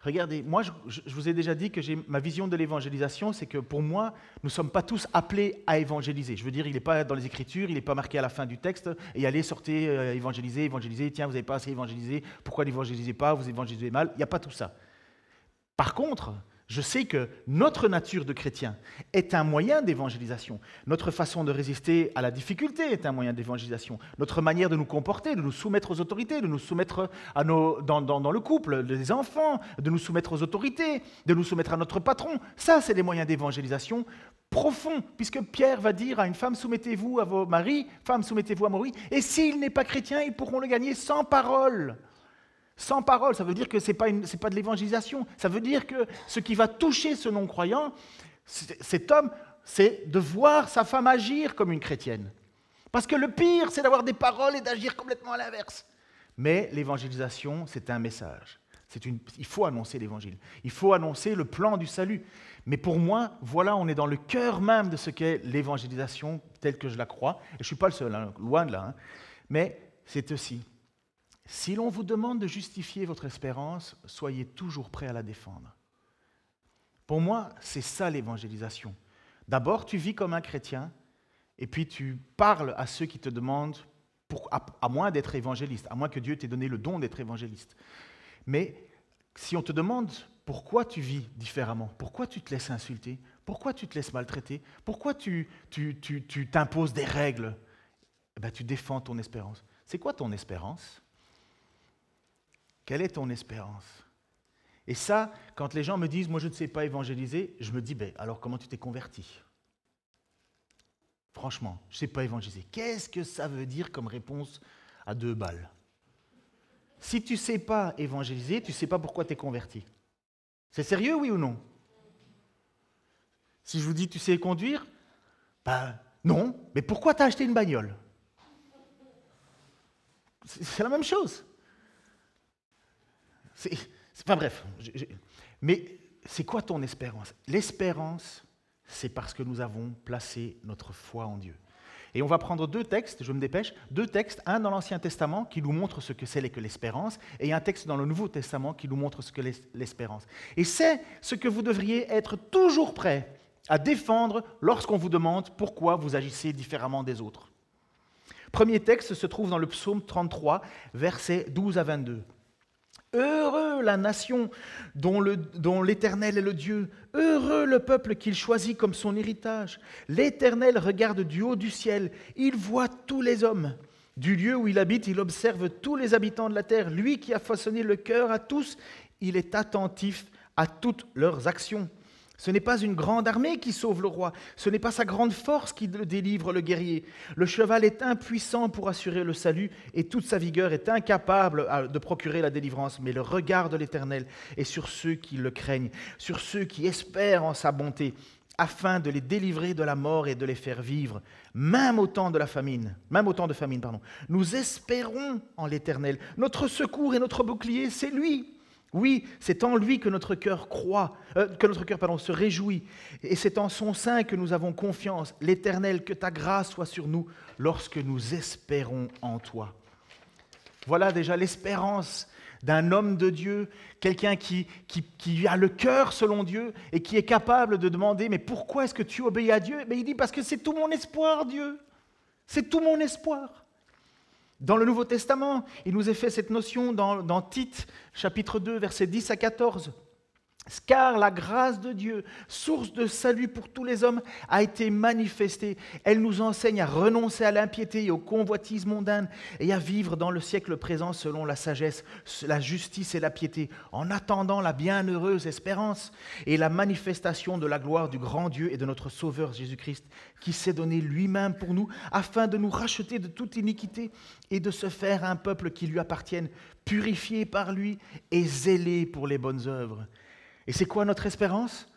Regardez, moi, je, vous ai déjà dit que ma vision de l'évangélisation, c'est que pour moi, nous ne sommes pas tous appelés à évangéliser. Je veux dire, il n'est pas dans les Écritures, il n'est pas marqué à la fin du texte, et allez, sortez, euh, évangéliser, évangéliser, tiens, vous n'avez pas assez évangélisé, pourquoi n'évangélisez pas, vous évangélisez mal, il n'y a pas tout ça. Par contre, je sais que notre nature de chrétien est un moyen d'évangélisation. Notre façon de résister à la difficulté est un moyen d'évangélisation. Notre manière de nous comporter, de nous soumettre aux autorités, de nous soumettre dans, le couple, des enfants, de nous soumettre aux autorités, de nous soumettre à notre patron, ça, c'est des moyens d'évangélisation profonds, puisque Pierre va dire à une femme, soumettez-vous à vos maris, femme, soumettez-vous à Maurice, et s'il n'est pas chrétien, ils pourront le gagner sans parole. Sans parole, ça veut dire que ce n'est pas, de l'évangélisation. Ça veut dire que ce qui va toucher ce non-croyant, cet homme, c'est de voir sa femme agir comme une chrétienne. Parce que le pire, c'est d'avoir des paroles et d'agir complètement à l'inverse. Mais l'évangélisation, c'est un message. Il faut annoncer l'évangile. Il faut annoncer le plan du salut. Mais pour moi, voilà, on est dans le cœur même de ce qu'est l'évangélisation telle que je la crois. Et je ne suis pas le seul, hein, loin de là. Hein. Mais c'est aussi si l'on vous demande de justifier votre espérance, soyez toujours prêt à la défendre. Pour moi, c'est ça l'évangélisation. D'abord, tu vis comme un chrétien, et puis tu parles à ceux qui te demandent, à, moins d'être évangéliste, à moins que Dieu t'ait donné le don d'être évangéliste. Mais si on te demande pourquoi tu vis différemment, pourquoi tu te laisses insulter, pourquoi tu te laisses maltraiter, pourquoi tu t'imposes des règles, eh ben, tu défends ton espérance. C'est quoi ton espérance? Quelle est ton espérance? Et ça, quand les gens me disent, moi je ne sais pas évangéliser, je me dis, ben, alors comment tu t'es converti? Franchement, je ne sais pas évangéliser. Qu'est-ce que ça veut dire comme réponse à deux balles? Si tu ne sais pas évangéliser, tu ne sais pas pourquoi tu es converti. C'est sérieux, oui ou non? Si je vous dis, tu sais conduire? Ben non, mais pourquoi tu as acheté une bagnole? C'est la même chose. Enfin bref. mais c'est quoi ton espérance? L'espérance, c'est parce que nous avons placé notre foi en Dieu. Et on va prendre deux textes, je me dépêche, deux textes, un dans l'Ancien Testament qui nous montre ce que c'est que l'espérance, et un texte dans le Nouveau Testament qui nous montre ce que l'espérance. Et c'est ce que vous devriez être toujours prêt à défendre lorsqu'on vous demande pourquoi vous agissez différemment des autres. Premier texte se trouve dans le psaume 33, versets 12 à 22. Heureux la nation dont l'Éternel est le Dieu. Heureux le peuple qu'il choisit comme son héritage. L'Éternel regarde du haut du ciel. Il voit tous les hommes. Du lieu où il habite, il observe tous les habitants de la terre. Lui qui a façonné le cœur à tous, il est attentif à toutes leurs actions. Ce n'est pas une grande armée qui sauve le roi, ce n'est pas sa grande force qui délivre le guerrier. Le cheval est impuissant pour assurer le salut et toute sa vigueur est incapable de procurer la délivrance. Mais le regard de l'Éternel est sur ceux qui le craignent, sur ceux qui espèrent en sa bonté, afin de les délivrer de la mort et de les faire vivre, même au temps de la famine, même au temps de famine, pardon. Nous espérons en l'Éternel. Notre secours et notre bouclier, c'est lui. Oui, c'est en lui que notre cœur croit, euh, que notre cœur pardon, se réjouit, et c'est en son sein que nous avons confiance. L'Éternel, que ta grâce soit sur nous lorsque nous espérons en toi. Voilà déjà l'espérance d'un homme de Dieu, quelqu'un qui, a le cœur selon Dieu et qui est capable de demander, mais pourquoi est-ce que tu obéis à Dieu? Il dit, parce que c'est tout mon espoir, Dieu. C'est tout mon espoir. Dans le Nouveau Testament, il nous est fait cette notion dans, dans Tite, chapitre 2, versets 10 à 14. Car la grâce de Dieu, source de salut pour tous les hommes, a été manifestée. Elle nous enseigne à renoncer à l'impiété et aux convoitises mondaines et à vivre dans le siècle présent selon la sagesse, la justice et la piété, en attendant la bienheureuse espérance et la manifestation de la gloire du grand Dieu et de notre Sauveur Jésus-Christ, qui s'est donné lui-même pour nous, afin de nous racheter de toute iniquité et de se faire un peuple qui lui appartienne, purifié par lui et zélé pour les bonnes œuvres. Et c'est quoi notre espérance?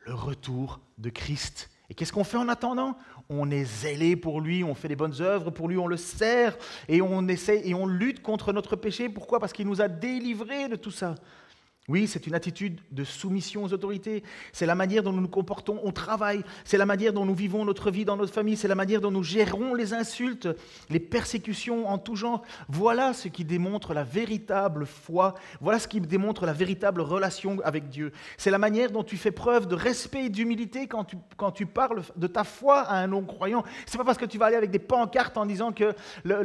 Le retour de Christ. Et qu'est-ce qu'on fait en attendant? On est zélé pour lui, on fait des bonnes œuvres pour lui, on le sert et on essaie et on lutte contre notre péché. Pourquoi? Parce qu'il nous a délivrés de tout ça. Oui, c'est une attitude de soumission aux autorités. C'est la manière dont nous nous comportons au travail. C'est la manière dont nous vivons notre vie dans notre famille. C'est la manière dont nous gérons les insultes, les persécutions en tout genre. Voilà ce qui démontre la véritable foi. Voilà ce qui démontre la véritable relation avec Dieu. C'est la manière dont tu fais preuve de respect et d'humilité quand tu, parles de ta foi à un non-croyant. C'est pas parce que tu vas aller avec des pancartes en disant que le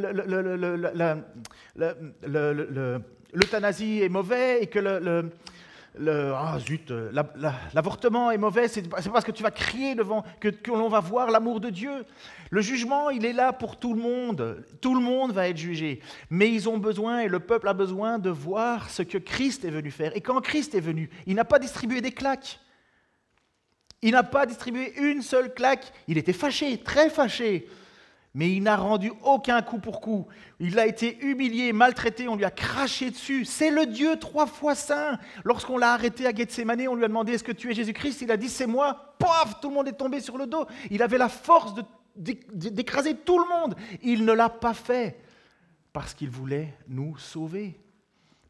l'euthanasie est mauvais et que le, ah, zut, l'avortement est mauvais, c'est parce que tu vas crier devant que, que l'on va voir l'amour de Dieu. Le jugement, il est là pour tout le monde. Tout le monde va être jugé. Mais ils ont besoin, et le peuple a besoin de voir ce que Christ est venu faire. Et quand Christ est venu, il n'a pas distribué des claques. Il n'a pas distribué une seule claque. Il était fâché, très fâché mais il n'a rendu aucun coup pour coup. Il a été humilié, maltraité, on lui a craché dessus. C'est le Dieu trois fois saint. Lorsqu'on l'a arrêté à Gethsemane, on lui a demandé Est-ce que tu es Jésus-Christ? Il a dit C'est moi. Paf Tout le monde est tombé sur le dos. Il avait la force d'écraser tout le monde. Il ne l'a pas fait parce qu'il voulait nous sauver.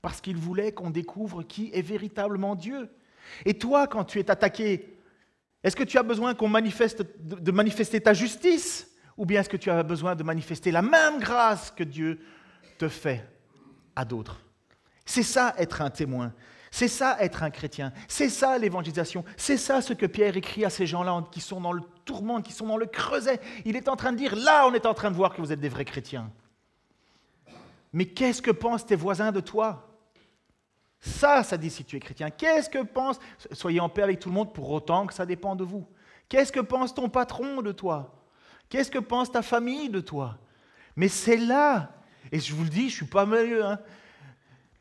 Parce qu'il voulait qu'on découvre qui est véritablement Dieu. Et toi, quand tu es attaqué, est-ce que tu as besoin qu'on manifeste, de manifester ta justice? Ou bien est-ce que tu as besoin de manifester la même grâce que Dieu te fait à d'autres? C'est ça être un témoin. C'est ça être un chrétien. C'est ça l'évangélisation. C'est ça ce que Pierre écrit à ces gens-là qui sont dans le tourment, qui sont dans le creuset. Il est en train de dire, là on est en train de voir que vous êtes des vrais chrétiens. Mais qu'est-ce que pensent tes voisins de toi? Ça, ça dit si tu es chrétien. Qu'est-ce que pensent Soyez en paix avec tout le monde pour autant que ça dépend de vous. Qu'est-ce que pense ton patron de toi? Qu'est-ce que pense ta famille de toi? Mais c'est là, et je vous le dis, je ne suis pas malheureux, hein,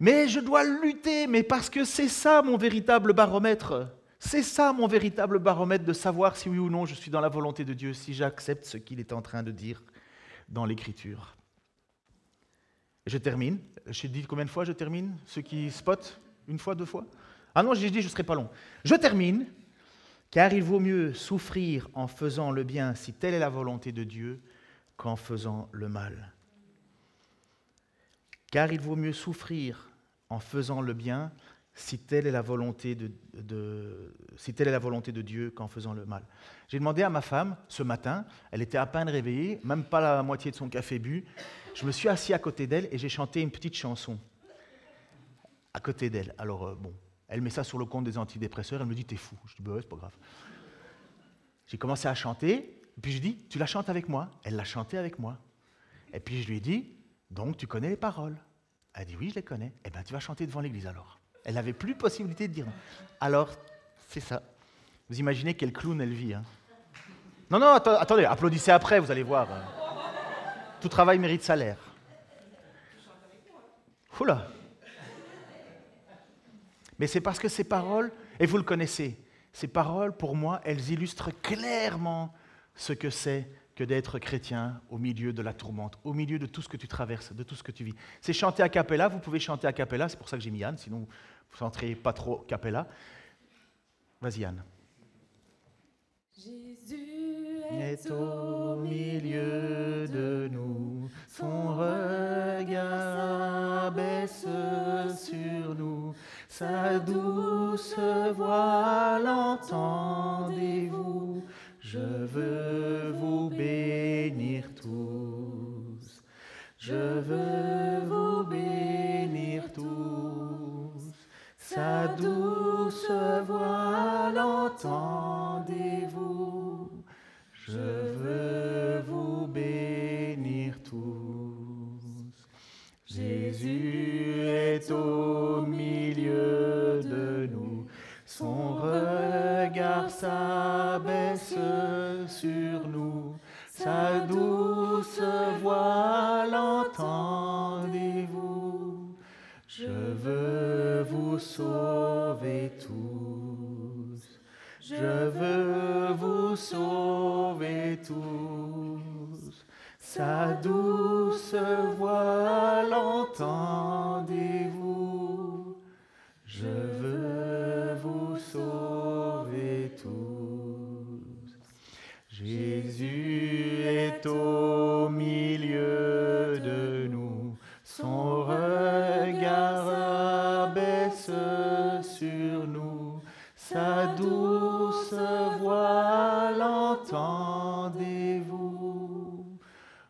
mais je dois lutter, mais parce que c'est ça mon véritable baromètre. C'est ça mon véritable baromètre de savoir si oui ou non je suis dans la volonté de Dieu, si j'accepte ce qu'il est en train de dire dans l'Écriture. Je termine. J'ai dit combien de fois je termine? Ceux qui spotent? Une fois, deux fois? Ah non, j'ai dit je ne serai pas long. Je termine car il vaut mieux souffrir en faisant le bien, si telle est la volonté de Dieu, qu'en faisant le mal. Car il vaut mieux souffrir en faisant le bien, si telle est la volonté de, si telle est la volonté de Dieu qu'en faisant le mal. J'ai demandé à ma femme ce matin, elle était à peine réveillée, même pas la moitié de son café bu. Je me suis assis à côté d'elle et j'ai chanté une petite chanson à côté d'elle. Alors euh, bon, elle met ça sur le compte des antidépresseurs, elle me dit t'es fou. Je dis bah c'est pas grave. J'ai commencé à chanter, puis je dis tu la chantes avec moi. Elle l'a chanté avec moi. Et puis je lui ai dit donc tu connais les paroles. Elle dit oui je les connais. Eh bien tu vas chanter devant l'église alors. Elle n'avait plus possibilité de dire non. Alors, c'est ça. Vous imaginez quel clown elle vit. Hein. non, non, attendez, applaudissez après, vous allez voir. Tout travail mérite salaire. Oula. Mais c'est parce que ces paroles, et vous le connaissez, ces paroles, pour moi, elles illustrent clairement ce que c'est que d'être chrétien au milieu de la tourmente, au milieu de tout ce que tu traverses, de tout ce que tu vis. C'est chanter à capella, vous pouvez chanter à capella, c'est pour ça que j'ai mis Anne, sinon vous chanterez pas trop capella. Vas-y Anne. Jésus est au milieu de nous, son regard baisse sur nous, sa douce voix l'entendez-vous je veux vous bénir tous. Je veux vous bénir tous. Sa douce voix l'entendez-vous. Je veux vous bénir tous. Jésus est au milieu. Son regard s'abaisse sur nous, sa douce voix l'entendez-vous. Je veux vous sauver tous, je veux vous sauver tous. Sa douce voix l'entendez-vous. Je au milieu de nous. Son regard baisse sur nous. Sa douce voix l'entendez-vous.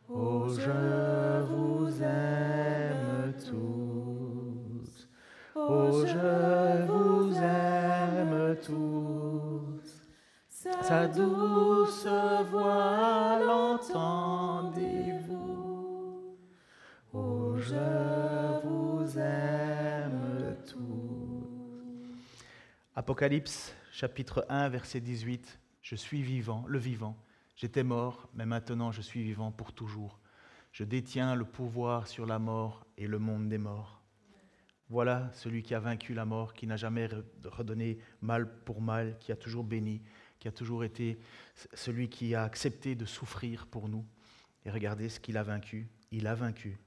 Oh, je vous aime tous. Oh, je vous aime tous. Sa douce voix Apocalypse chapitre 1 verset 18. Je suis vivant, le vivant. J'étais mort, mais maintenant je suis vivant pour toujours. Je détiens le pouvoir sur la mort et le monde des morts. Voilà celui qui a vaincu la mort, qui n'a jamais redonné mal pour mal, qui a toujours béni, qui a toujours été celui qui a accepté de souffrir pour nous. Et regardez ce qu'il a vaincu. Il a vaincu.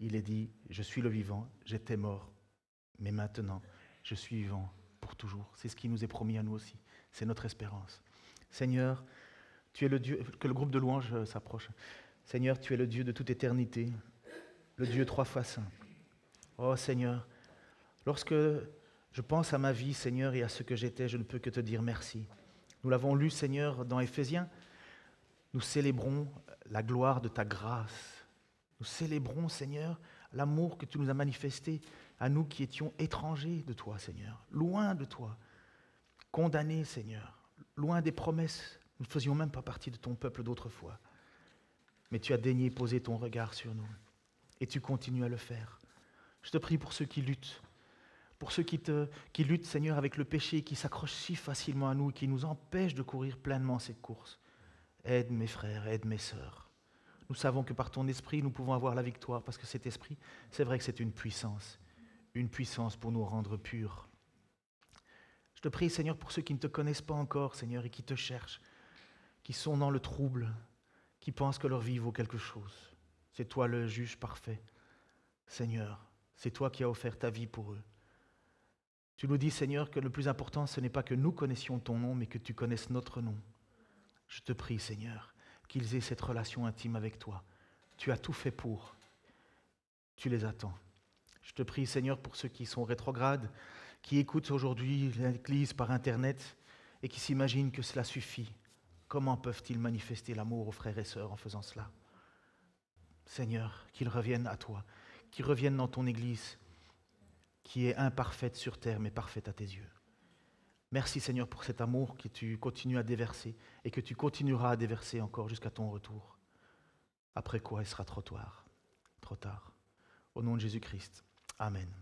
Il est dit, je suis le vivant, j'étais mort, mais maintenant, je suis vivant pour toujours. C'est ce qui nous est promis à nous aussi. C'est notre espérance. Seigneur, tu es le Dieu, que le groupe de louanges euh, s'approche. Seigneur, tu es le Dieu de toute éternité, le Dieu trois fois saint. Oh Seigneur, lorsque je pense à ma vie, Seigneur, et à ce que j'étais, je ne peux que te dire merci. Nous l'avons lu, Seigneur, dans Éphésiens. Nous célébrons la gloire de ta grâce. Nous célébrons, Seigneur, l'amour que tu nous as manifesté à nous qui étions étrangers de toi, Seigneur, loin de toi, condamnés, Seigneur, loin des promesses. Nous ne faisions même pas partie de ton peuple d'autrefois. Mais tu as daigné poser ton regard sur nous. Et tu continues à le faire. Je te prie pour ceux qui luttent, pour ceux qui, te, luttent, Seigneur, avec le péché, qui s'accrochent si facilement à nous et qui nous empêchent de courir pleinement cette course. Aide mes frères, aide mes sœurs. Nous savons que par ton esprit, nous pouvons avoir la victoire, parce que cet esprit, c'est vrai que c'est une puissance, une puissance pour nous rendre purs. Je te prie, Seigneur, pour ceux qui ne te connaissent pas encore, Seigneur, et qui te cherchent, qui sont dans le trouble, qui pensent que leur vie vaut quelque chose. C'est toi le juge parfait. Seigneur, c'est toi qui as offert ta vie pour eux. Tu nous dis, Seigneur, que le plus important, ce n'est pas que nous connaissions ton nom, mais que tu connaisses notre nom. Je te prie, Seigneur, qu'ils aient cette relation intime avec toi. Tu as tout fait pour. Tu les attends. Je te prie, Seigneur, pour ceux qui sont rétrogrades, qui écoutent aujourd'hui l'Église par Internet et qui s'imaginent que cela suffit. Comment peuvent-ils manifester l'amour aux frères et sœurs en faisant cela? Seigneur, qu'ils reviennent à toi, qu'ils reviennent dans ton Église, qui est imparfaite sur terre, mais parfaite à tes yeux. Merci Seigneur pour cet amour que tu continues à déverser et que tu continueras à déverser encore jusqu'à ton retour. Après quoi il sera trop tard. Trop tard. Au nom de Jésus-Christ. Amen.